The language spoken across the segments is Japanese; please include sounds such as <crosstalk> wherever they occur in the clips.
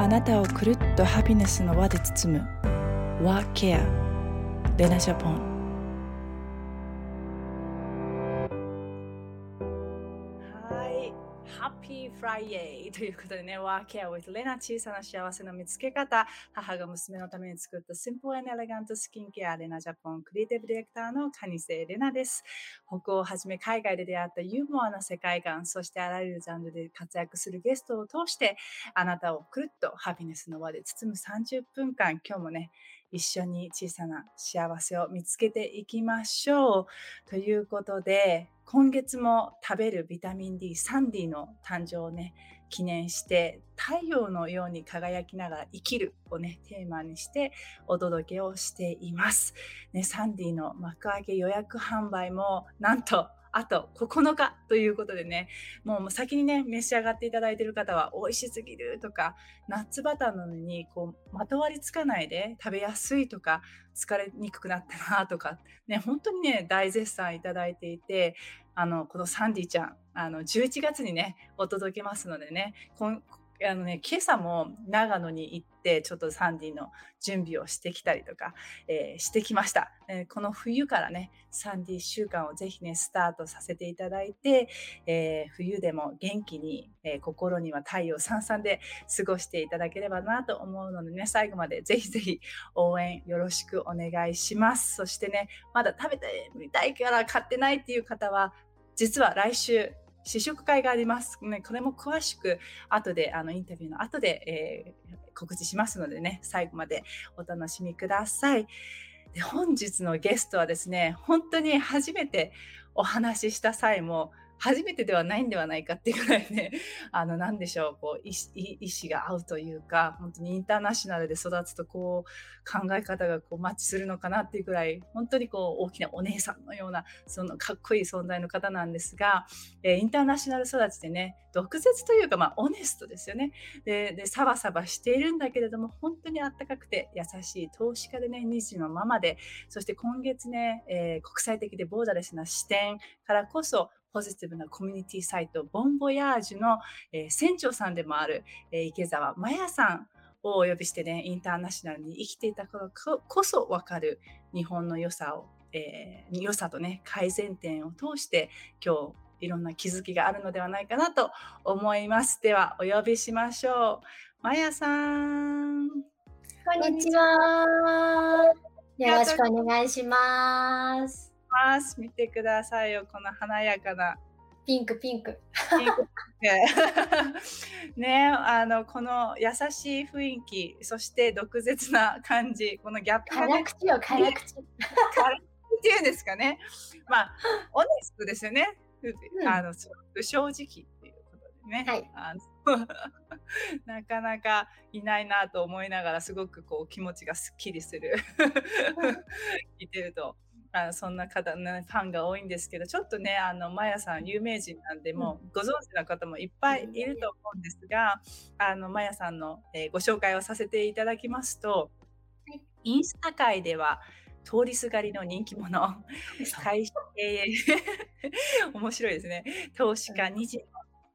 あなたをくるっとハピネスの輪で包む。ワーケアレナジャポン。 Happy Friday ということでね、ワーケア with レナ小さな幸せの見つけ方、母が娘のために作った Simple and Elegant スキンケアレナジャポンクリエイティブディレクターのカニセレナです。北欧をはじめ海外で出会ったユーモアな世界観、そしてあらゆるジャンルで活躍するゲストを通して、あなたをくるっとハピネスの輪で包む30分間、今日もね、一緒に小さな幸せを見つけていきましょう。ということで、今月も食べるビタミン D、サンディの誕生をね、記念して、太陽のように輝きながら生きるをね、テーマにしてお届けをしています。ね、サンディの幕開け予約販売も、なんとあと9日ということでね、もう先にね、召し上がっていただいている方は美味しすぎるとか、ナッツバターなのにこうまとわりつかないで食べやすいとか、疲れにくくなったなとか、ね、本当にね、大絶賛いただいていて、あの、このサンディちゃん、あの、11月にね、お届けますのでね、あのね、今朝も長野に行って、ちょっとサンディの準備をしてきたりとか、えー、してきました、えー、この冬からね、サンディ週間をぜひね、スタートさせていただいて、えー、冬でも元気に、え心には太陽さんさんで過ごしていただければなと思うのでね、最後までぜひぜひ応援よろしくお願いします。そしてね、まだ食べてみたいから買ってないっていう方は、実は来週、試食会があります。ね、これも詳しく後で、あの、インタビューの後で、えー、告知しますのでね、最後までお楽しみください。で本日のゲストはですね、本当に初めてお話しした際も、初めてではないんではないかっていうぐらいね、<laughs> あの、なんでしょう、こう、意思が合うというか、本当にインターナショナルで育つと、こう、考え方がこう、マッチするのかなっていうぐらい、本当にこう、大きなお姉さんのような、そのかっこいい存在の方なんですが、えー、インターナショナル育ちでね、毒舌というか、まあ、オネストですよね。で、で、サバサバしているんだけれども、本当にあったかくて優しい投資家でね、2児のママで、そして今月ね、えー、国際的でボーダレスな視点からこそ、ポジティブなコミュニティサイト、ボンボヤージュの、えー、船長さんでもある、えー、池澤麻也さんをお呼びしてね、インターナショナルに生きていたからこそわかる日本の良さを、えー、良さとね、改善点を通して今日いろんな気づきがあるのではないかなと思います。では、お呼びしましょう。まやさん。こんにちは。よろしくお願いします。ます。見てくださいよ、この華やかな。ピンク、ピンク。ピンク <laughs> ねあの、この優しい雰囲気、そして毒舌な感じ、このギャップが、ね。辛口よ、辛口。っていうんですかね。まあ、オネストですよね。うん、あの正直っていうことでね。はい、あの <laughs> なかなかいないなと思いながらすごくこう気持ちがすっきりする <laughs> 聞いてるとあのそんな方、ね、ファンが多いんですけど、ちょっとね、あの、マヤさん有名人なんで、もうご存知の方もいっぱいいると思うんですが、あの、マヤさんの、えー、ご紹介をさせていただきますと、インスタ界では、通りすがりの人気者、会社経営、<laughs> 面白いですね。投資家2児の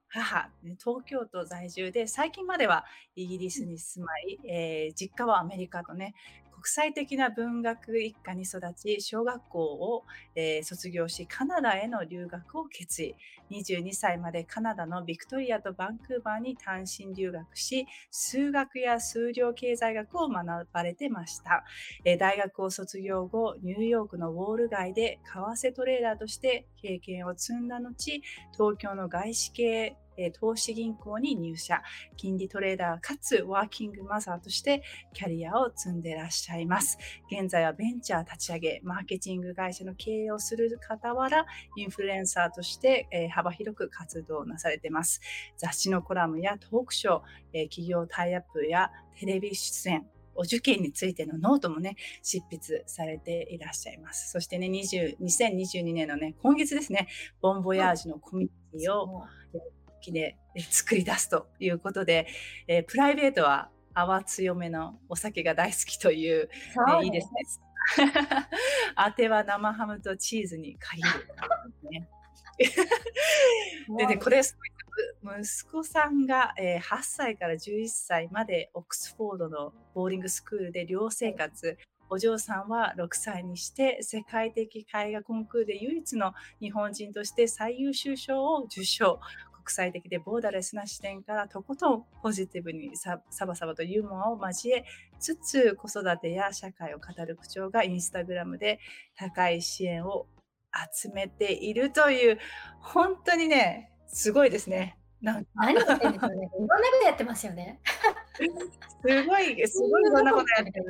母、東京都在住で、最近まではイギリスに住まい、えー、実家はアメリカとね、国際的な文学一家に育ち、小学校を、えー、卒業し、カナダへの留学を決意。22歳までカナダのビクトリアとバンクーバーに単身留学し、数学や数量経済学を学ばれてました。えー、大学を卒業後、ニューヨークのウォール街で為替トレーダーとして経験を積んだ後、東京の外資系投資銀行に入社、金利トレーダーかつワーキングマザーとしてキャリアを積んでらっしゃいます。現在はベンチャー立ち上げ、マーケティング会社の経営をする傍ら、インフルエンサーとして、幅広く活動なされています。雑誌のコラムやトークショー、企業タイアップやテレビ出演、お受験についてのノートもね、執筆されていらっしゃいます。そしてね、20 2022年のね、今月ですね、ボンボヤージュのコミュニティを気で作り出すということで、えー、プライベートは泡強めのお酒が大好きという、ね、いいですね。<laughs> あては生ハムとチーズに限る、<laughs> ね。でね、これすごい息子さんが、えー、8歳から11歳までオックスフォードのボーリングスクールで寮生活、お嬢さんは6歳にして世界的絵画コンクールで唯一の日本人として最優秀賞を受賞。国際的でボーダレスな視点からとことんポジティブにサバサバとユーモアを交えつつ子育てや社会を語る口調がインスタグラムで高い支援を集めているという本当にねすごいですね。なん何言ってんですよね。いろんなことやってますよね。<laughs> すごい、すごいいろんなことやってる。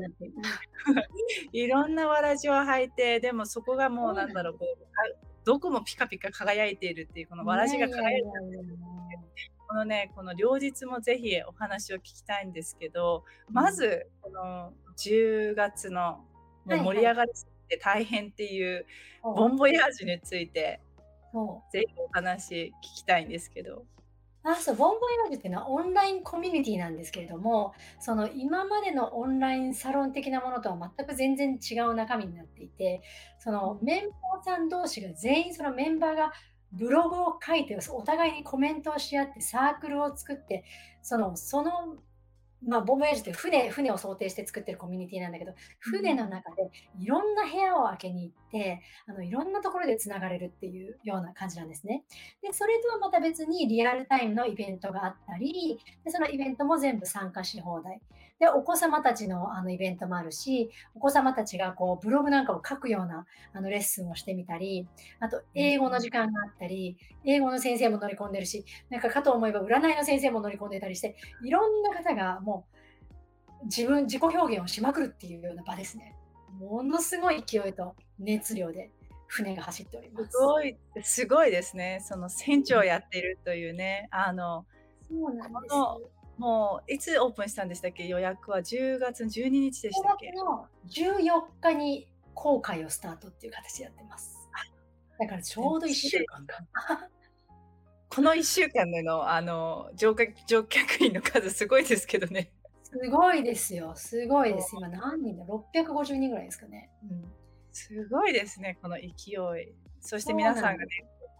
<laughs> いろんなわらじを履いて、でもそこがもうなんだろう、こうどこもピカピカ輝いているっていう、このわらじが輝いてる。このね、この両日もぜひお話を聞きたいんですけど、まず、この10月のもう盛り上がりすぎて大変っていうボンボヤージュについて、ぜひお話聞きたいんですけど。あ、そう、ボンボイラージュっていうのはオンラインコミュニティなんですけれども、その今までのオンラインサロン的なものとは全く全然違う中身になっていて、そのメンバーさん同士が全員そのメンバーがブログを書いて、お互いにコメントをし合ってサークルを作って、そのそのまあ、ボンボヤージュって船船を想定して作ってるコミュニティなんだけど船の中でいろんな部屋を開けに行ってあのいろんなところでつながれるっていうような感じなんですね。でそれとはまた別にリアルタイムのイベントがあったりでそのイベントも全部参加し放題でお子様たちのあのイベントもあるしお子様たちがこうブログなんかを書くようなあのレッスンをしてみたりあと英語の時間があったり英語の先生も乗り込んでるしなんかかと思えば占いの先生も乗り込んでたりしていろんな方がもう自分自己表現をしまくるっていうような場ですね。ものすごい勢いと熱量で船が走っております。すごい、すごいですね。その船長をやっているというね、あの、そうなんですもういつオープンしたんでしたっけ？予約は10月12日でしたっけ？の14日に公開をスタートっていう形でやってます。だからちょうど1週間か。<laughs> この1週間でのあの乗客乗客員の数すごいですけどね。すごいですよ。すごいです。今何人だ ?650 人ぐらいですかね。うん、すごいですね、この勢い。そして皆さんがね、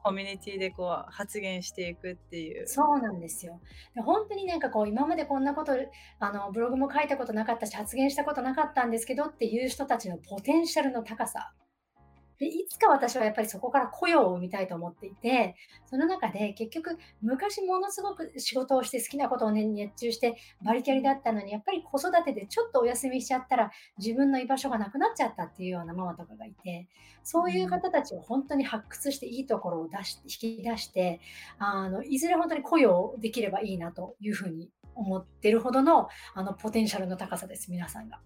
コミュニティでこう発言していくっていう。そうなんですよ。で本当になんかこう今までこんなことあのブログも書いたことなかったし発言したことなかったんですけどっていう人たちのポテンシャルの高さでいつか私はやっぱりそこから雇用を生みたいと思っていてその中で結局昔ものすごく仕事をして好きなことを、ね、熱中してバリキャリだったのにやっぱり子育てでちょっとお休みしちゃったら自分の居場所がなくなっちゃったっていうようなママとかがいてそういう方たちを本当に発掘していいところを出し引き出してあのいずれ本当に雇用できればいいなというふうに思ってるほどのあのポテンシャルの高さです皆さんが。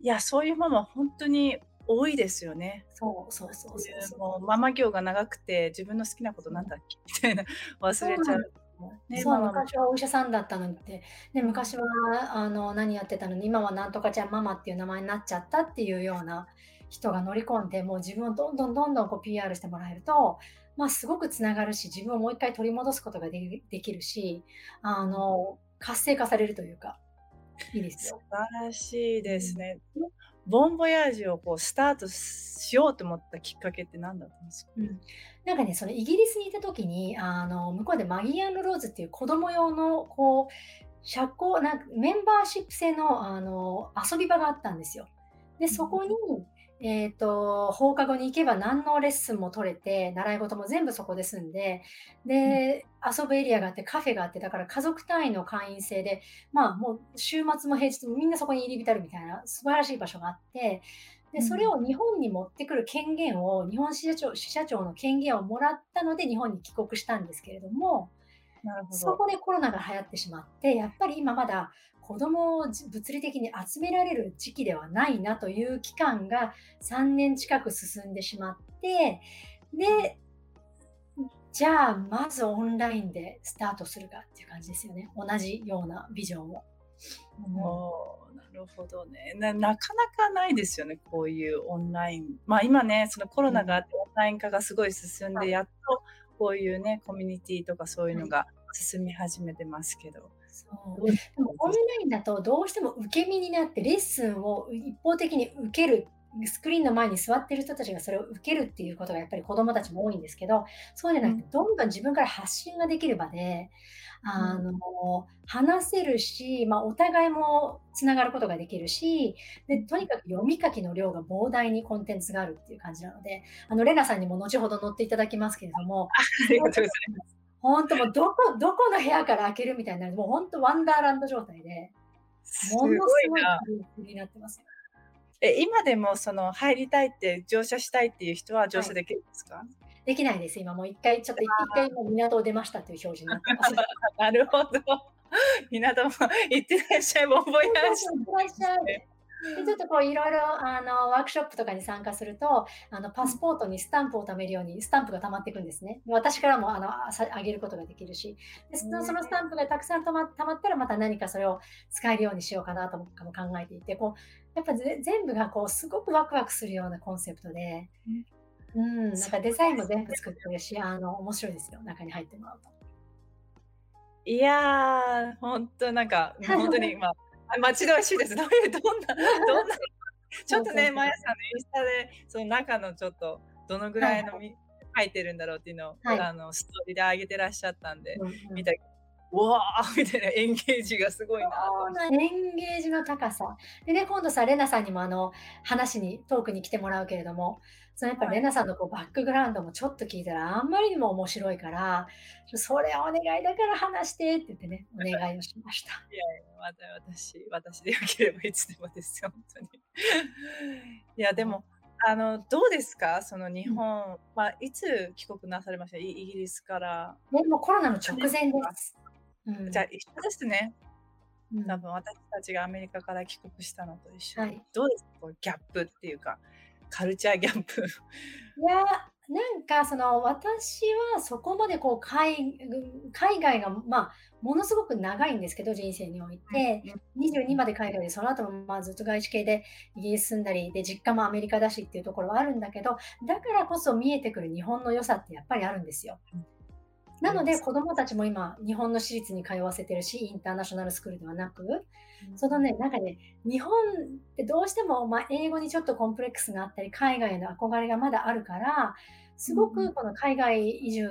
いやそういうママ本当に多いですよね。そうそうそうそう。もうママ業が長くて自分の好きなことなんだっけ？<laughs> みたいな。忘れちゃう。ね、そう昔はお医者さんだったのにって、ね、昔はあの何やってたのに今はなんとかちゃんママっていう名前になっちゃったっていうような人が乗り込んでもう自分をどんどんどんどんこう PR してもらえると、まあ、すごくつながるし自分をもう一回取り戻すことができるしあの活性化されるというかいいですよ。素晴らしいですね。うんボンボヤージュをこうスタートしようと思ったきっかけって何だったんですか、うん、なんかねそのイギリスにいた時にあの向こうでマギーローズっていう子供用のこう社交なんかメンバーシップ制のあの遊び場があったんですよ。でそこに、えっ、ー、と、放課後に行けば何のレッスンも取れて、習い事も全部そこで済んで、で、遊ぶエリアがあって、カフェがあって、だから家族単位の会員制で、まあもう週末も平日もみんなそこに入り浸るみたいな素晴らしい場所があって、で、それを日本に持ってくる権限を、日本支社長支社長の権限をもらったので、日本に帰国したんですけれども、なるほど。そこでコロナが流行ってしまって、やっぱり今まだ子供を物理的に集められる時期ではないなという期間が3年近く進んでしまってでじゃあまずオンラインでスタートするかっていう感じですよね。同じようなビジョンを。うん、なるほどね。ななかなかないですよねこういうオンライン。まあ今ねそのコロナがあってオンライン化がすごい進んで、やっとこういうねコミュニティとかそういうのが進み始めてますけど。そう。でもオンラインだとどうしても受け身になってレッスンを一方的に受けるスクリーンの前に座ってる人たちがそれを受けるっていうことがやっぱり子供たちも多いんですけど、そうじゃなくて、どんどん自分から発信ができる場で、あの、話せるし、まあ、お互いもつながることができるし、で、とにかく読み書きの量が膨大にコンテンツがあるっていう感じなので、あの、レナさんにも後ほど乗っていただきますけれども、ありがとうございます。本当もうどこ、どこの部屋から開けるみたいな、もう本当ワンダーランド状態で、ものすごいな。になってます。え、今でもその入りたいって乗車したいっていう人は乗車できるんですか、はい、できないです。今もう一回、ちょっと一回も港を出ましたという表示になってます。<laughs> なるほど。<laughs> 港も行ってらっしゃい、ボンボイラージ。でちょっとこういろいろあのワークショップとかに参加するとあのパスポートにスタンプを貯めるようにスタンプが溜まっていくんですね。私からもあのあげることができるし。でそのそのスタンプがたくさん溜ま溜まったらまた何かそれを使えるようにしようかなとも考えていてこうやっぱ全部がこうすごくワクワクするようなコンセプトで、うん、なんかデザインも全部作ってるしあの面白いですよ。中に入ってもらうと。いやー、本当なんか、本当に今、待ち遠しいです。どういう、どんな、<laughs> どんな、ちょっとね、まやさんのインスタで、その中のちょっと、どのぐらいの、はい、書いてるんだろうっていうのを、はい、あのストーリーで上げてらっしゃったんで、見たわーみたいなエンゲージがすごいなエンゲージの高さ。でね、今度さ、レナさんにもあの話に、トークに来てもらうけれども、そのやっぱレナさんのこうバックグラウンドもちょっと聞いたらあんまりにも面白いから、それお願いだから話してって言ってね、<laughs> お願いをしました。いやいや、また私、私でよければいつでもですよ、本当に。<laughs> いや、でも、あの、どうですか？その日本、まあ、いつ帰国なされました？イギリスから。ね、もうコロナの直前です。うん、じゃあ一緒ですね。多分私たちがアメリカから帰国したのと一緒、はい、どうですか？ギャップっていうかカルチャーギャップ。いやなんかその私はそこまでこう海海外がまあものすごく長いんですけど人生において、22まで海外でその後もまあずっと外資系でイギリス住んだりで実家もアメリカだしっていうところはあるんだけどだからこそ見えてくる日本の良さってやっぱりあるんですよ。なので子どもたちも今日本の私立に通わせてるしインターナショナルスクールではなく、そのねなんかね日本ってどうしても、まあ、英語にちょっとコンプレックスがあったり海外への憧れがまだあるからすごくこの海外移住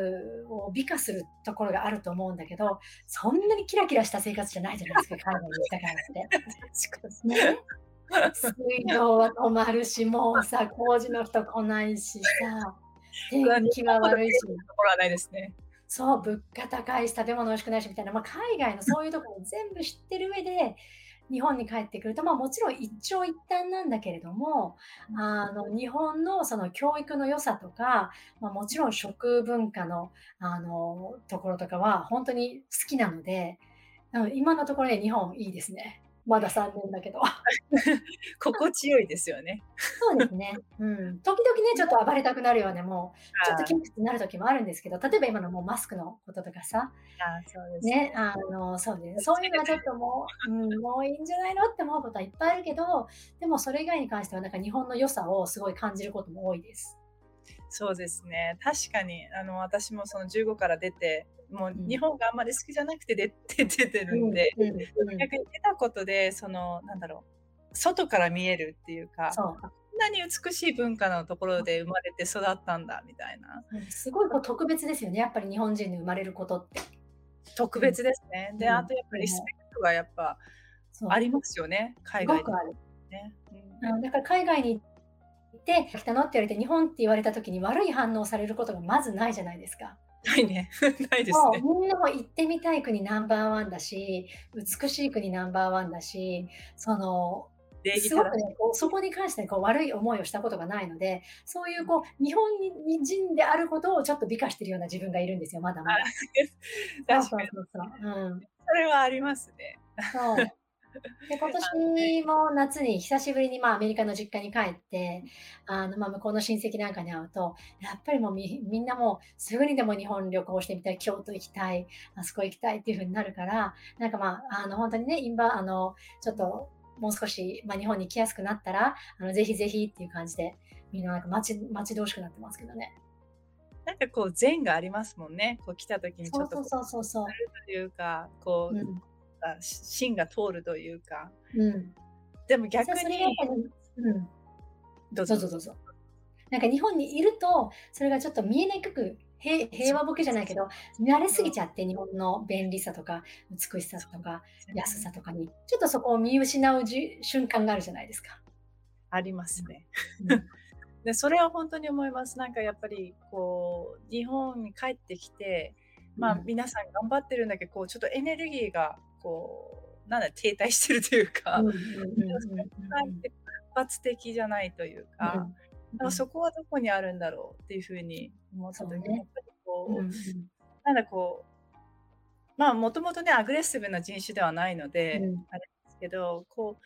を美化するところがあると思うんだけどそんなにキラキラした生活じゃないじゃないですか <laughs> 海外に行ったからって。ね水道は止まるしもうさ工事の人来ないしさ <laughs> 天気は悪いし。ところはないですね。そう、物価高いし、食べ物美味しくないしみたいな、まあ、海外のそういうところを全部知ってる上で、日本に帰ってくると、まあ、もちろん一長一短なんだけれども、あの日本のその教育の良さとか、まあ、もちろん食文化のあのところとかは本当に好きなので、今のところで日本いいですね。まだ3年だけど。<laughs> 心地よいですよね。そうですね。うん。時々ね、ちょっと暴れたくなるような、もう、ちょっと窮屈になる時もあるんですけど、例えば今のもうマスクのこととかさ、あそうですね。あの、そうです。そういうのはちょっともう、うん、もういいんじゃないのって思うことはいっぱいあるけど、でもそれ以外に関しては、なんか日本の良さをすごい感じることも多いです。そうですね。確かに、あの、私もその15から出て、もう日本があんまり好きじゃなくて <laughs> 出て出てるんで、逆に出たことでそのなんだろう外から見えるっていうかこんなに美しい文化のところで生まれて育ったんだみたいな、すごいこう特別ですよねやっぱり日本人に生まれることって。特別ですね、うん、であとやっぱりリスペクトがやっぱありますよね海外に、ね。うん、だから海外に行って来たの？って言われて日本って言われた時に悪い反応されることがまずないじゃないですか。ないね。<laughs> ないですね。みんなも行ってみたい国ナンバーワンだし、美しい国ナンバーワンだし、その、すごくね、こうそこに関してこう悪い思いをしたことがないので、そういうこう日本人であることをちょっと美化してるような自分がいるんですよ、まだまだ。確かに。そうそうそう、うん。それはありますね。そう。で今年も夏に久しぶりにまあアメリカの実家に帰ってあのまあ向こうの親戚なんかに会うとやっぱりもうみみんなもうすぐにでも日本旅行してみたい京都行きたいあそこ行きたいっていうふうになるからなんかまああの本当にねインバあのちょっともう少し、まあ、日本に来やすくなったらあのぜひぜひっていう感じでみんななんか待ち待ち遠しくなってますけどね。なんかこう善がありますもんね。こう来た時にちょっとそうそうそうそうというかこう、うんか芯が通るというか、うん、でも逆に、うん、どうぞどうぞどうぞ。なんか日本にいると、それがちょっと見えにくく、へ平和ボケじゃないけど、慣れすぎちゃって日本の便利さとか美しさとか安さとかに、ちょっとそこを見失うじ瞬間があるじゃないですか。ありますね。うん。<laughs> で、それは本当に思います。なんかやっぱりこう、日本に帰ってきて、まあうん。皆さん頑張ってるんだけど、こうちょっとエネルギーがこう、なんだ、停滞してるといううか、活発的じゃないというか、うん。そこはどこにあるんだろうっていうふうに思った時に。やっぱりこう。なんだこう、まあもともとね、アグレッシブな人種ではないのうで、ん。あれですけど、こう、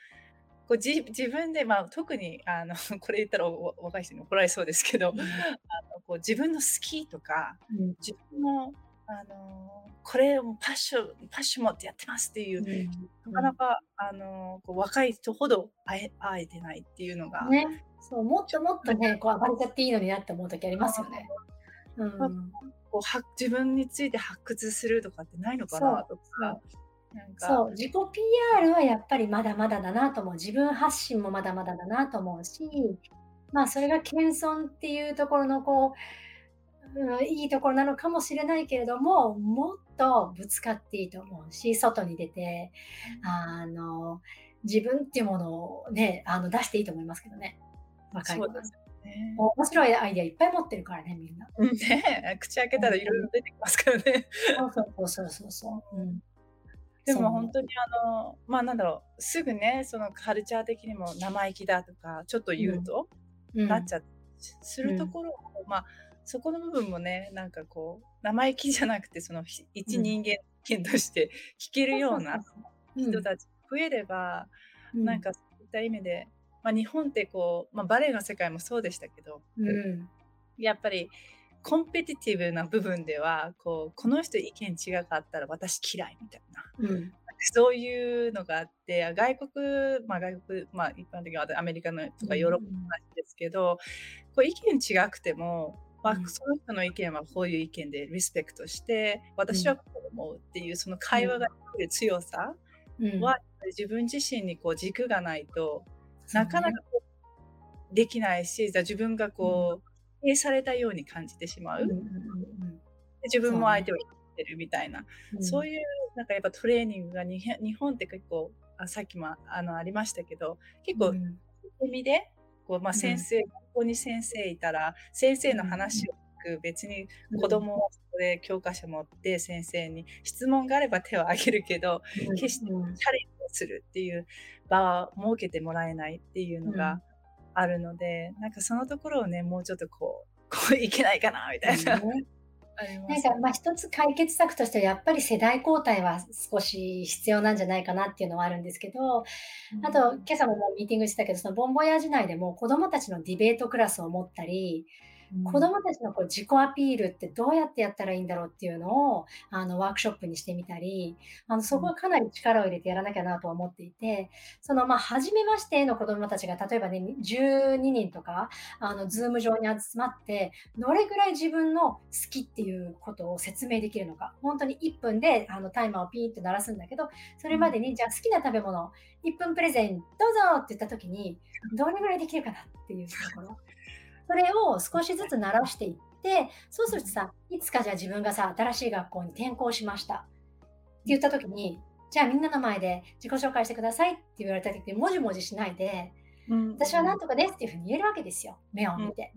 こうじ自分で、まあ、特にあの <laughs> これ言ったらお若い人に怒られそうですけど、うん。あのこう自分の好きとか、うん。自分のあのこれをパッションパッション持ってやってますっていう、うん。なかなかあのこう若い人ほど会え会えてないっていうのが、ね。そう、もっともっとね、こう暴れちゃっていいのになって思う時ありますよね。うまあん。こうは自分について発掘するとかってないのかなとそう。か、なんか、そう、自己 PR はやっぱりまだまだだなと思う。自分発信もまだまだだなと思うし、まあそれが謙遜っていうところのこう、うん、いいところなのかもしれないけれども、もっとぶつかっていいと思うし、外に出て、あの、自分っていうものをね、あの出していいと思いますけどね。若い子ね。面白いアイデアいっぱい持ってるからね、みんな。うんね <laughs> 口開けたらいろいろ出てきますからね。そうそうそうそうそう。うん。で。も本当にあの、まあなんだろう、すぐね、そのカルチャー的にも生意気だとか、ちょっとうん。言うと、うん。なっちゃすうん。るところを、まあそこの部分もね、なんかこう、生意気じゃなくて、その。一人間人間として聞けるような。人たち増えれば、うん。なんかそういった意味で、まあ日本ってこう、まあバレエの世界もそうでしたけど、うん。やっぱりコンペティティブな部分では、こう、この人意見違かったら私嫌いみたいな。うん。そういうのがあって、外国、まあ外国、まあ一般的にはアメリカのとうん。かヨーロッパの話ですけど、こう意見違くても、まあ、うん。その人の意見はこういう意見でリスペクトして、うん。私はこう思うっていうそのうん。会話ができる強さうん。は、自分自身にこう軸がないと。なかなかこうできないし、じゃあ自分がうん。こう、否定されたように感じてしまう。自分。も相手を否定してるみたいな、うん。そういうなんかやっぱトレーニングが日本って結構、あさっきもあのありましたけど、結構、うん。受け身で、こうまあ、うん。先生、学校に先生いたら、先生のうん。話を聞く、別にうん。子供はそこで教科書持って先生に質問があれば手を挙げるけど、うん。決してうん。チャレンジをするっていう場を設けてもらえないっていうのがうん。あるので、なんかそのところをね、もうちょっとこう、こういけないかなみたいな。なんか。まあ、一つ解決策としては、やっぱり世代交代は少し必要なんじゃないかなっていうのはあるんですけど、うあと、ん。今朝もミーティングしてたけど、そのボンボヤージュ内でも子供たちのディベートクラスを持ったり、子うん。供たちのこう自己アピールってどうやってやったらいいんだろうっていうのをあのワークショップにしてみたり、あのそうこん。はかなり力を入れてやらなきゃなとは思っていて、そのまあ初めましての子供たちが例えばね、12人とか、あのズーム上に集まって、どれぐらい自分の好きっていうことを説明できるのか、本当に1分であのタイマーをピーって鳴らすんだけど、そうれまん。でにじゃあ好きな食べ物、1分プレゼンどうぞって言った時に、どれぐらいできるかなっていうところ。それを少しずつ慣らしていって、そうするとさ、いつかじゃあ自分がさ、新しい学校に転校しましたって言った時に、じゃあみんなの前で自己紹介してくださいって言われた時に、もじもじしないで、うん。私はなんとかですっていうふうに言えるわけですよ。目をうん。見て。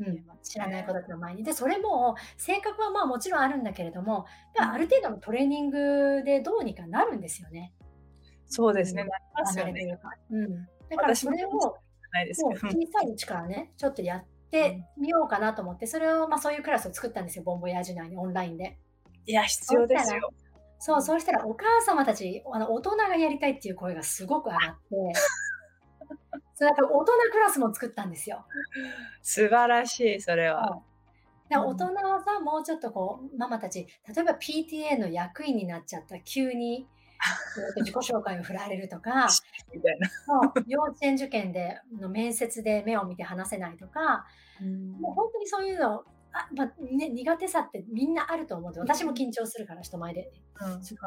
うん、言えます知らない子ね。たちの前に。で、それも、性格はまあもちろんあるんだけれども、あるん。程度のトレーニングでどうにかなるんですよね。うん、そうですね、なりますよね。うん。だからそれを、ないですけど。小さいうちからね、ちょっとやっうてん。みようかなと思って、それを、まあそういうクラスを作ったんですよ、ボンボヤージュ内にオンラインで。いや、必要ですよ。そうう、ん。そうしたらお母様たち、あの大人がやりたいっていう声がすごく上がって、<laughs> そうだから大人クラスも作ったんですよ。素晴らしい、それ。は。だかうら大人ん。はさ、もうちょっとこう、ママたち、例えば PTA の役員になっちゃったら急に、<laughs> 自己紹介を振られるとか、<laughs> みたいな。幼稚園受験での面接で目を見て話せないとか、う。もうん本当にそういうの、あまあね、苦手さってみんなあると思うんで、うん。私も緊張するから、人前で。うん。うん。<laughs> そうす。そう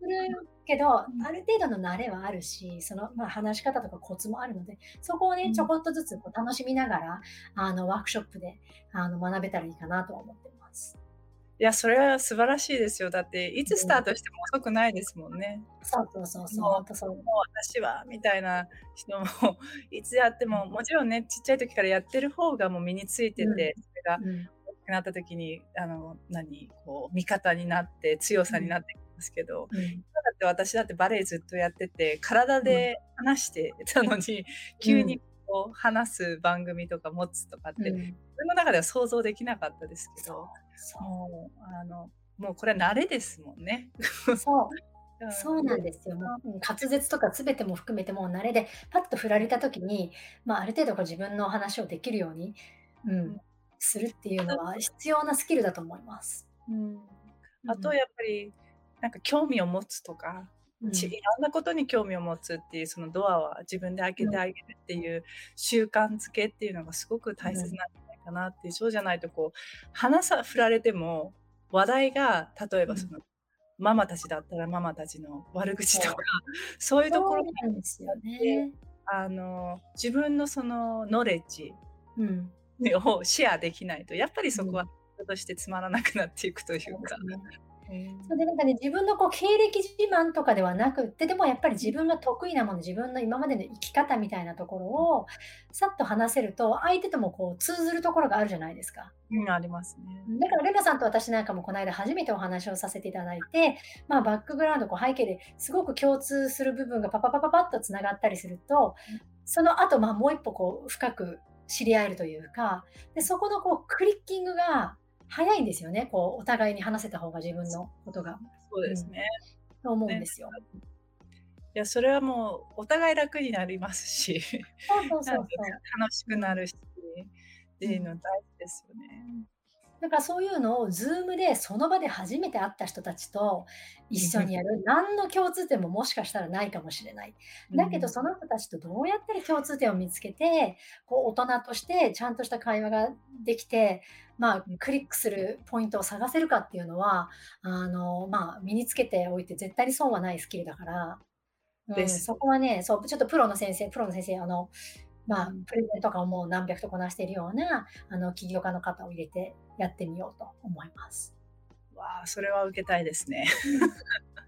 それけど、ある程度の慣れはあるし、その、まあ、話し方とかコツもあるので、そこをね、ちょこっとずつこう楽しみながら、あの、ワークショップで、あの、学べたらいいかなと思ってます。いや、それは素晴らしいですよ。だって、いつスタートしても遅くないですもんね。そうそうそうそう。もう、そう。もう私は、みたいな人も、いつやっても、もちろんね、ちっちゃい時からやってる方がもう身についてて、うん、それが大きくなった時に、あの、何、こう、味方になって、強さになってますけど、うん、だって私だってバレエずっとやってて体で話してたのに、急にこう話す番組とか持つとかって、うん、自分の中では想像できなかったですけど、もうあのもうこれは慣れですもんね。そう。そうなんですよ。もう滑舌とか全ても含めてもう慣れでパッと振られた時に、まあ、ある程度こう自分の話をできるように、うん、するっていうのは必要なスキルだと思います。うん、あとやっぱりなんか興味を持つとか、うん、いろんなことに興味を持つっていうそのドアは自分で開けてあげるっていう習慣づけっていうのがすごく大切なんじゃないかなってそうじゃないとこう話さ振られても話題が例えばその、ママたちだったらママたちの悪口とかそう。いうところなんですよね。あの自分のそのノレッジをシェアできないとやっぱりそこは人としてつまらなくなっていくというか。うんそれでなんかね、自分のこう経歴自慢とかではなくって、でもやっぱり自分が得意なもの、自分の今までの生き方みたいなところをさっと話せると、相手ともこう通ずるところがあるじゃないですか。うん、ありますね。だからレナさんと私なんかもこの間初めてお話をさせていただいて、まあ、バックグラウンド、こう背景ですごく共通する部分がパパパパパッとつながったりすると、その後まあもう一歩こう深く知り合えるというか、でそこのこうクリッキングが早いんですよね。こう、お互いに話せた方が自分のことが。そうですね。うん、と思うんですよ。ね、いや、それはもうお互い楽になりますし、楽しくなるし、っていうの大事ですよね。だからそういうのを Zoom でその場で初めて会った人たちと一緒にやる、何の共通点ももしかしたらないかもしれない。だけどその人たちとどうやって共通点を見つけて、こう大人としてちゃんとした会話ができて、まあ、クリックするポイントを探せるかっていうのは、あの、まあ、身につけておいて絶対に損はないスキルだから、うん、そこはね、そう、ちょっとプロの先生、プロの先生、あの、まあ、プレゼンとかをもう何百とこなしているようなあの起業家の方を入れてやってみようと思います。わあ、それは受けたいですね。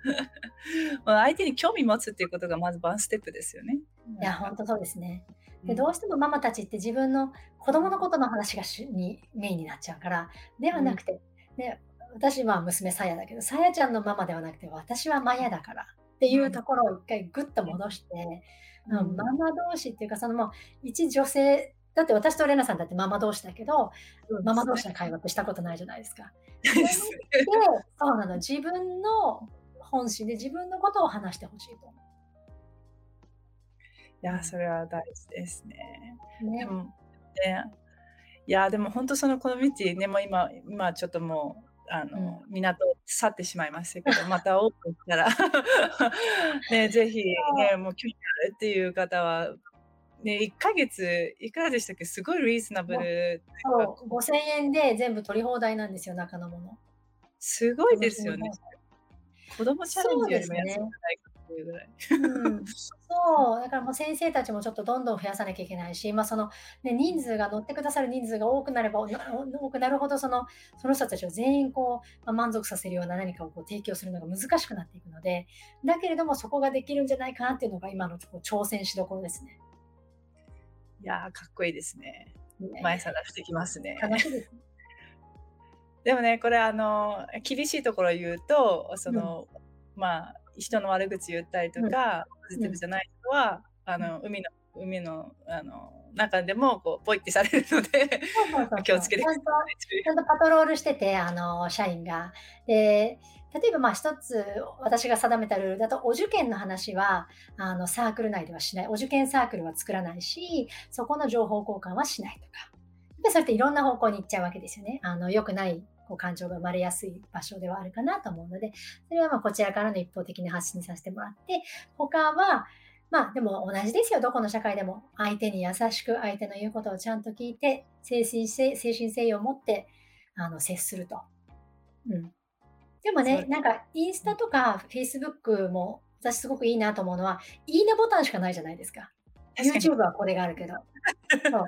<laughs> 相手に興味持つっていうことがまずワンステップですよね。いや、本当そうですね。でどうしてもママたちって自分の子供のことの話がにメインになっちゃうからではなくて、ね、私は娘さやだけどさやちゃんのママではなくて私はマヤだからっていうところを一回グッと戻して、うん、ママ同士っていうかそのもう一女性だって私とレナさんだってママ同士だけど、うん、ママ同士の会話ってしたことないじゃないですか。でそうなの。自分の本心で自分のことを話してほしいと思う。いや、それは大事ですね。ね。でも、ね、いや、でも本当そのこの道ね、もう今、今ちょっともう、あの、うん、港去ってしまいましたけど、<laughs> またオープンしたら <laughs> ね、ぜひ、ね、もう興味あるっていう方は、ね、1ヶ月、いくらでしたっけ？すごいリーズナブル。そう、5000円で全部取り放題なんですよ、中のもの。すごいですよね。子供チャレンジよりも安くないかっていうぐらい。うん、そう、だからもう先生たちもちょっとどんどん増やさなきゃいけないし、まあそのね、人数が乗ってくださる人数が多くなれば多くなるほどそのその人たちを全員こう、まあ、満足させるような何かをこう提供するのが難しくなっていくので、だけれどもそこができるんじゃないかなっていうのが今のこう挑戦しどころですね。いやかっこいいですね。前探してきますね。でもね、これあの厳しいところを言うと、その、うん、まあ人の悪口言ったりとか、ポジティブじゃない人は、あの海の海のあの中でもこうポイってされるので気をつけてください。ちゃんとパトロールしててあの社員が。で例えばまあ一つ私が定めたルールだとお受験の話はあのサークル内ではしない。お受験サークルは作らないしそこの情報交換はしないとか。でそれっていろんな方向に行っちゃうわけですよね。あの良くないこう感情が生まれやすい場所ではあるかなと思うので、それはまあこちらからの一方的に発信させてもらって、他は、まあでも同じですよ、どこの社会でも。相手に優しく、相手の言うことをちゃんと聞いて、精神性精神性を持ってあの接すると。うん。でもね、なんかインスタとかフェイスブックも私すごくいいなと思うのは、いいねボタンしかないじゃないですか。YouTube はこれがあるけど。そう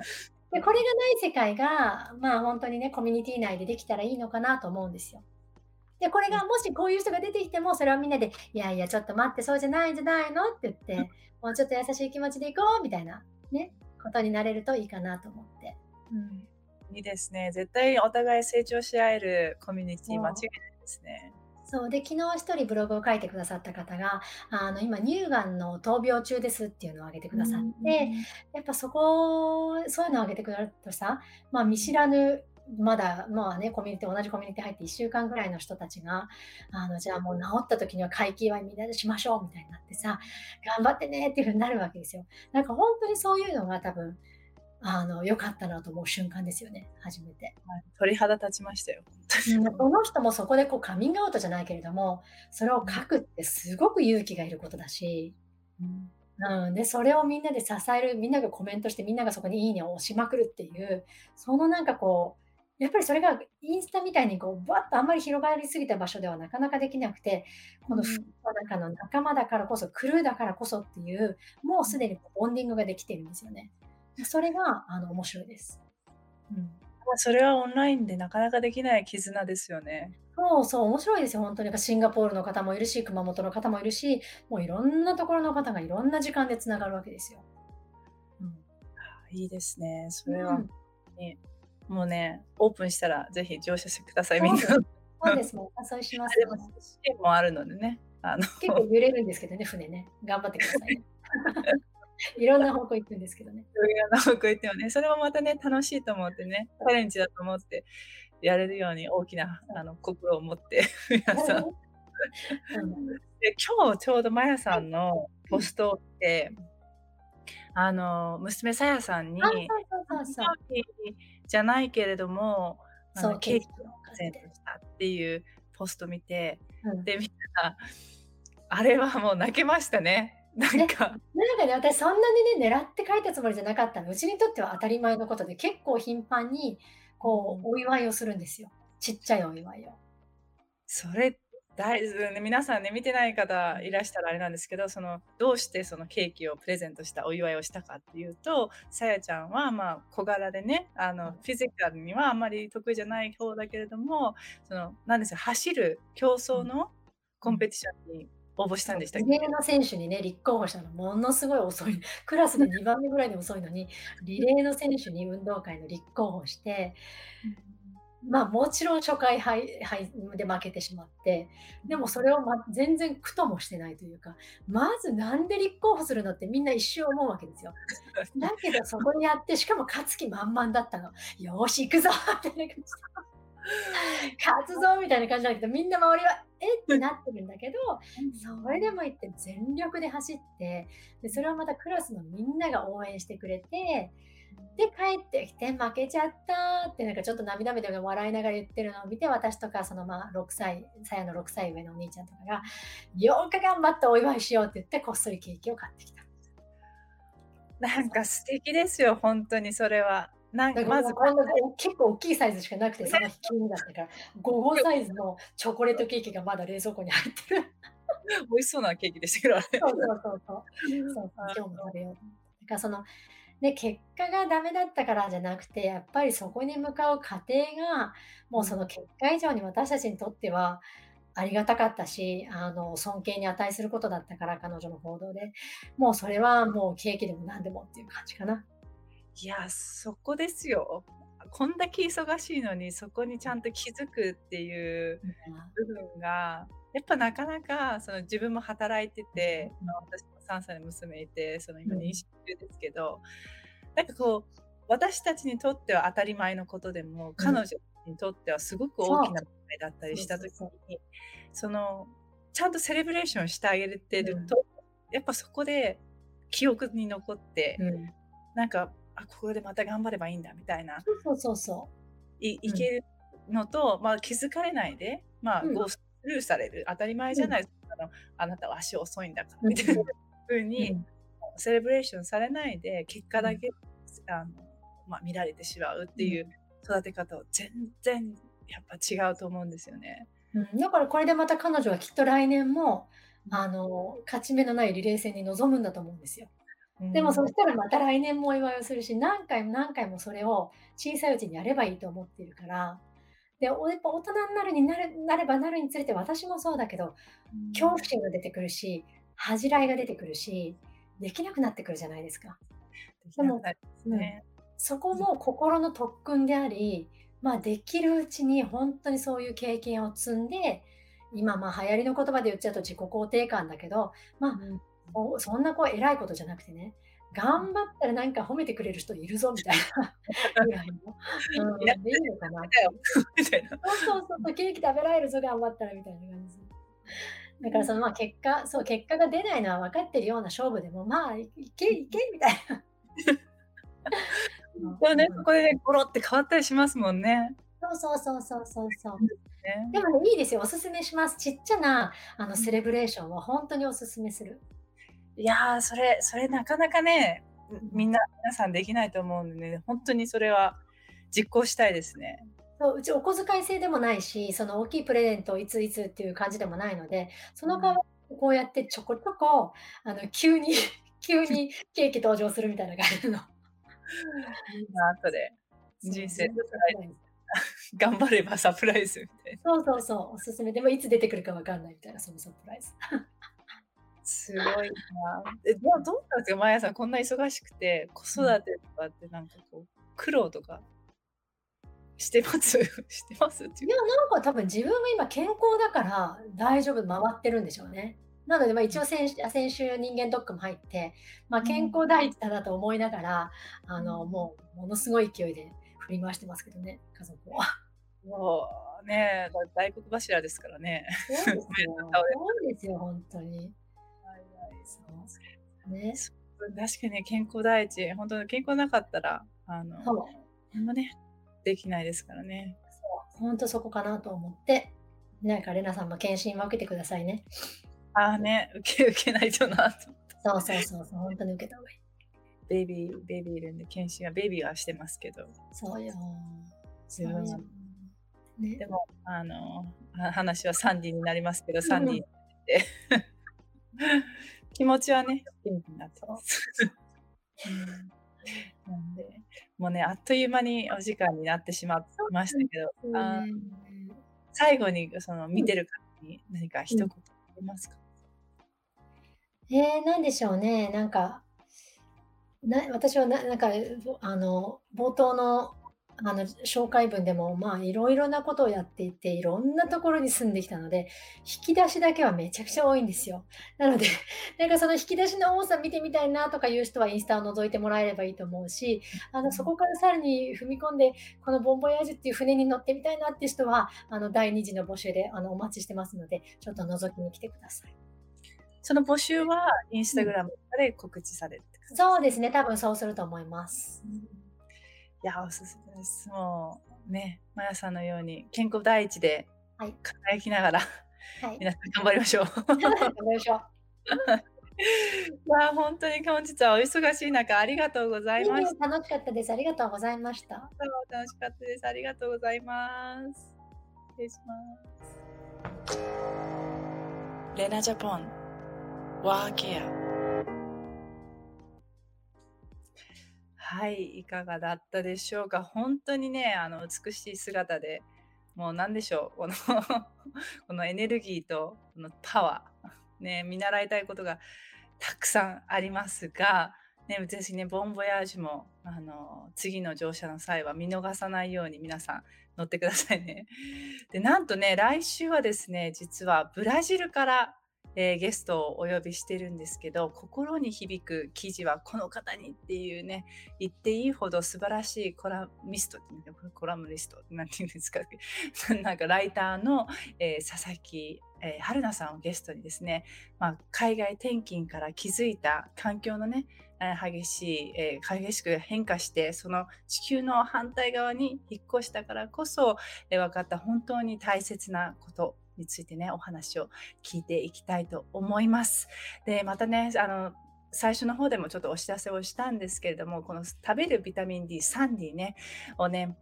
でこれがない世界が、まあ本当にね、コミュニティ内でできたらいいのかなと思うんですよ。で、これがもしこういう人が出てきても、それはみんなで、いやいや、ちょっと待って、そうじゃないんじゃないの？って言って、もうちょっと優しい気持ちでいこうみたいな、ね、ことになれるといいかなと思って。うんいいですね。絶対お互い成長し合えるコミュニティ間違いないですね。そうで昨日一人ブログを書いてくださった方があの今乳がんの闘病中ですっていうのを挙げてくださって、やっぱそこそういうのを挙げてくれるとさ、まあ、見知らぬまだまあねコミュニティ同じコミュニティ入って1週間ぐらいの人たちがあのじゃあもう治った時には会期祝いみんなでしましょうみたいになってさ頑張ってねっていうふうになるわけですよ。なんか本当にそういうのが多分あの良かったなと思う瞬間ですよね。初めて、はい、鳥肌立ちましたよ。この人もそこでこうカミングアウトじゃないけれどもそれを書くってすごく勇気がいることだし、うん、うん、でそれをみんなで支えるみんながコメントしてみんながそこに「いいね」を押しまくるっていうそのなんかこうやっぱりそれがインスタみたいにこうバッとあんまり広がりすぎた場所ではなかなかできなくてこの中の仲間だからこそクルーだからこそっていうもうすでにボンディングができてるんですよね。それがあの面白いです。うん、それはオンラインでなかなかできない絆ですよね。そうそう、面白いですよ、本当に。シンガポールの方もいるし、熊本の方もいるし、もういろんなところの方がいろんな時間でつながるわけですよ。うん、いいですね。それは、うん、もうね、オープンしたらぜひ乗車してください、みんな。そうですね、そうします、ね。でもあるのでね。あの結構揺れるんですけどね、船ね。頑張ってください、ね。<laughs> いろんな方向行くんですけどね。いろんな方向行ってもね、それもまたね、楽しいと思ってね、チャレンジだと思ってやれるように大きなあの心を持って、<laughs> 皆さん。<laughs> で今日ちょうどまやさんのポストって、あの娘さやさんにじゃないけれどもそうケーキをプレゼントしたっていうポスト見て、うん、でみんなあれはもう泣けましたね。なんか、なんかね、私そんなにね、狙って書いたつもりじゃなかったの。うちにとっては当たり前のことで、結構頻繁に、こう、お祝いをするんですよ。ちっちゃいお祝いを。それ大ね、皆さんね見てない方いらしたらあれなんですけどそのどうしてそのケーキをプレゼントしたお祝いをしたかっていうとさやちゃんはまあ小柄でねあのフィジカルにはあんまり得意じゃない方だけれどもそのなんですよ走る競争のコンペティションに応募したんでしたっけ？リレーの選手にね、立候補したの、ものすごい遅い。<laughs> クラスで2番目ぐらいで遅いのに、リレーの選手に運動会の立候補して、まあもちろん初回敗敗で負けてしまって、でもそれを、ま、全然苦ともしてないというか、まずなんで立候補するのってみんな一瞬思うわけですよ。<laughs> だけどそこにやって、しかも勝つ気満々だったの。よし、行くぞみたいな感じ。勝つぞみたいな感じだけどみんな周りはえ？ってなってるんだけどそれでも言って全力で走ってでそれをまたクラスのみんなが応援してくれてで帰ってきて負けちゃったってなんかちょっと涙目で笑いながら言ってるのを見て私とかそのまあ6歳さやの6歳上のお兄ちゃんとかがよく頑張ってお祝いしようって言ってこっそりケーキを買ってきた。なんか素敵ですよ本当にそれは。なんかまずこんな結構大きいサイズしかなくて、その日急にだったから、午後サイズのチョコレートケーキがまだ冷蔵庫に入ってる。美味しそうなケーキでしたけど、そうそうそうそう。そう今日も食べよう。だからその、ね、結果がダメだったからじゃなくて、やっぱりそこに向かう過程が、もうその結果以上に私たちにとっては、ありがたかったし、あの、尊敬に値することだったから、彼女の行動で。もうそれはもうケーキでも何でもっていう感じかな。いや、そこですよ。こんだけ忙しいのに、そこにちゃんと気づくっていう部分が、やっぱなかなかその自分も働いてて、まあ、私も3歳の娘いて、その今妊娠中ですけど、なんかこう、私たちにとっては当たり前のことでも、彼女にとってはすごく大きな問題だったりした時に、その、ちゃんとセレブレーションしてあげてると、やっぱそこで記憶に残って、なんかあここでまた頑張ればいいんだみたいな。そうそうそういいけるのと、うん、まあ、気づかれないで、まあ、ゴースルーされる。当たり前じゃない、うん、あのあなたは足遅いんだからみたいなふうに、ん、セレブレーションされないで結果だけ、あのまあ、見られてしまうっていう育て方を全然やっぱ違うと思うんですよね。うん、だからこれでまた彼女はきっと来年も、あの、勝ち目のないリレー戦に臨むんだと思うんですよ。でもそしたらまた来年もお祝いをするし、何回も何回もそれを小さいうちにやればいいと思っているから、で、やっぱ大人になるになるなればなるにつれて私もそうだけど、恐怖心が出てくるし、恥じらいが出てくるし、できなくなってくるじゃないですか。でも、ね、そこも心の特訓であり、まあ、できるうちに本当にそういう経験を積んで、今、まあ、流行りの言葉で言っちゃうと自己肯定感だけど、まあ、うん、そんなこう偉いことじゃなくてね、頑張ったらなんか褒めてくれる人いるぞみたいな <laughs> ぐらいの、うん、でいいのかな <laughs> そうそうそう、ケーキ食べられるぞ、頑張ったらみたいな感じ。だからそのまあ結果、そう、結果が出ないのは分かってるような勝負でも、まあ、いけいけみたいな。<laughs> そうね、そこでね、ゴロって変わったりしますもんね。そうそうそうそうそう。でもね、いいですよ。おすすめします。ちっちゃなあのセレブレーションを本当におすすめする。いやー、それ、それなかなかね、みんな、皆さんできないと思うんでね、本当にそれは実行したいですね。そううちお小遣い制でもないし、その大きいプレゼントをいついつっていう感じでもないので、その代わりこうやってちょこちょこ、あの急に <laughs> 急にケーキ登場するみたいな感じの。いいな、それ。人生の頑張ればサプライズみたいな。そうそうそう、おすすめ。でもいつ出てくるかわかんないみたいな、そのサプライズ。すごいな。え、どうどうなんですか、マヤさん、こんな忙しくて、子育てとかってなんかこう、苦労とかしてます？<laughs> してますっていや、なんか多分自分は今健康だから大丈夫、回ってるんでしょうね。なので、まあ、一応先先週人間ドックも入って、まあ、健康第一だなと思いながら、うん、あのもうものすごい勢いで振り回してますけどね家族は。もうね大黒柱ですからね。そうですよ <laughs> そうですよ本当に。そうね、確かに健康第一本当に健康なかったらあの何もねできないですからね。そう本当そこかなと思ってなんかレナさんも検診は受けてくださいね。ああね、受け、受けないとなとそうそうそうそう、本当に受けた方がいい。ベビー、ベビーいるんで、検診はベビーはしてますけど。そうよ。自分は。ね、でも、あの、話はサンディになりますけど、サンディって気持ちはね、元気になってます。なんで、もうね、あっという間にお時間になってしまいましたけど、あ最後にその見てる方に何か一言ありますか、えー、なんでしょうね。なんか、な私はななんか、あの、冒頭の、あの、紹介文でも、まあ、いろいろなことをやっていて、いろんなところに住んできたので、引き出しだけはめちゃくちゃ多いんですよ。なので、<laughs> なんかその引き出しの多さ見てみたいなとかいう人はインスタを覗いてもらえればいいと思うし、あの、そこからさらに踏み込んで、このボンボヤージュっていう船に乗ってみたいなって人は、あの、第2次の募集で、あの、お待ちしてますので、ちょっと覗きに来てください。その募集はインスタグラムで告知されるそうですね、多分そうすると思います。うん、いや、おすすめです。もうね、まやさんのように健康第一で輝きながら、はい、皆さん頑張りましょう。頑張りましょう。<laughs> わあ、本当に本日はお忙しい中ありがとうございました。楽しかったです。ありがとうございました。楽しかったです。ありがとうございます。失礼します。レナジャポンワーケア。はい、いかがだったでしょうか。本当にね、あの美しい姿で、もう何でしょう、この <laughs> このエネルギーとこのパワー、ね、見習いたいことがたくさんありますが、ね、ぜひね、ボンボヤージュもあの次の乗車の際は見逃さないように皆さん乗ってくださいね。で、なんとね、来週はですね、実はブラジルからえー、ゲストをお呼びしてるんですけど心に響く記事はこの方にっていうね言っていいほど素晴らしいコラミストコラムリストなんて言うんですか <laughs> なんかライターの、えー、佐々木、えー、春菜さんをゲストにですね、まあ、海外転勤から気づいた環境のねえ激しい、えー、激しく変化してその地球の反対側に引っ越したからこそ、えー、分かった本当に大切なことについてね、お話を聞いていきたいと思います。で、またね、あの、最初の方でもちょっとお知らせをしたんですけれども、この食べるビタミン D、サンディね、をね、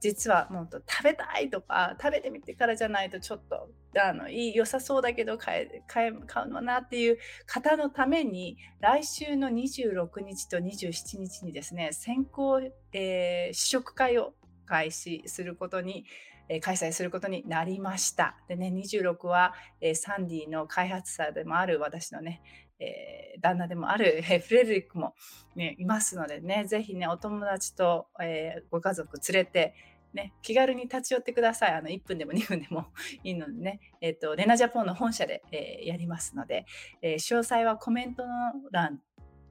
実はもっと食べたいとか食べてみてからじゃないとちょっとあのいい良さそうだけど買え買え買うのなっていう方のために来週の26日と27日にですね先行、えー、試食会を開始することにえ開催することになりました。でね、26は、えサンディの開発者でもある私のね、えー、旦那でもある、えフレデリックも、ね、いますのでね、ぜひね、お友達と、えー、ご家族連れて、ね、気軽に立ち寄ってください。あの1分でも2分でも <laughs> いいのでね、え、ー、と、レナジャポンの本社で、えー、やりますので、え、詳細はコメントの欄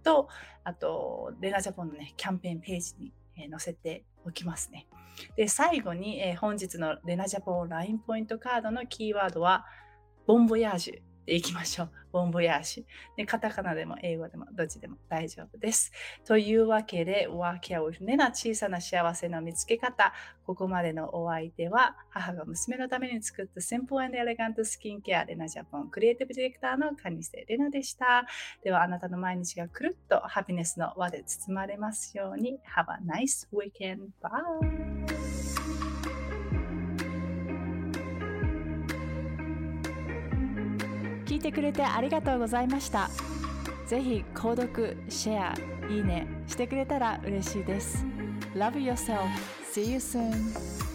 と、あと、レナジャポンのね、キャンペーンページに、え載せておきますね。で、最後に、え本日のレナジャポン LINE ポイントカードのキーワードは、ボンボヤージュでいきましょう。<laughs> ボンボヤーシュ。カタカナでも英語でもどっちでも大丈夫です。というわけで、ワーキャーウィフネな小さな幸せの見つけ方。ここまでのお相手は、母が娘のために作ったシンプルエレガントスキンケアレナジャポンクリエイティブディレクターのカニセレナでした。では、あなたの毎日がくるっとハピネスの輪で包まれますように。Have a nice weekend. Bye! いてくれてありがとうございました。ぜひ購読、シェア、いいねしてくれたら嬉しいです。Love yourself. See you soon.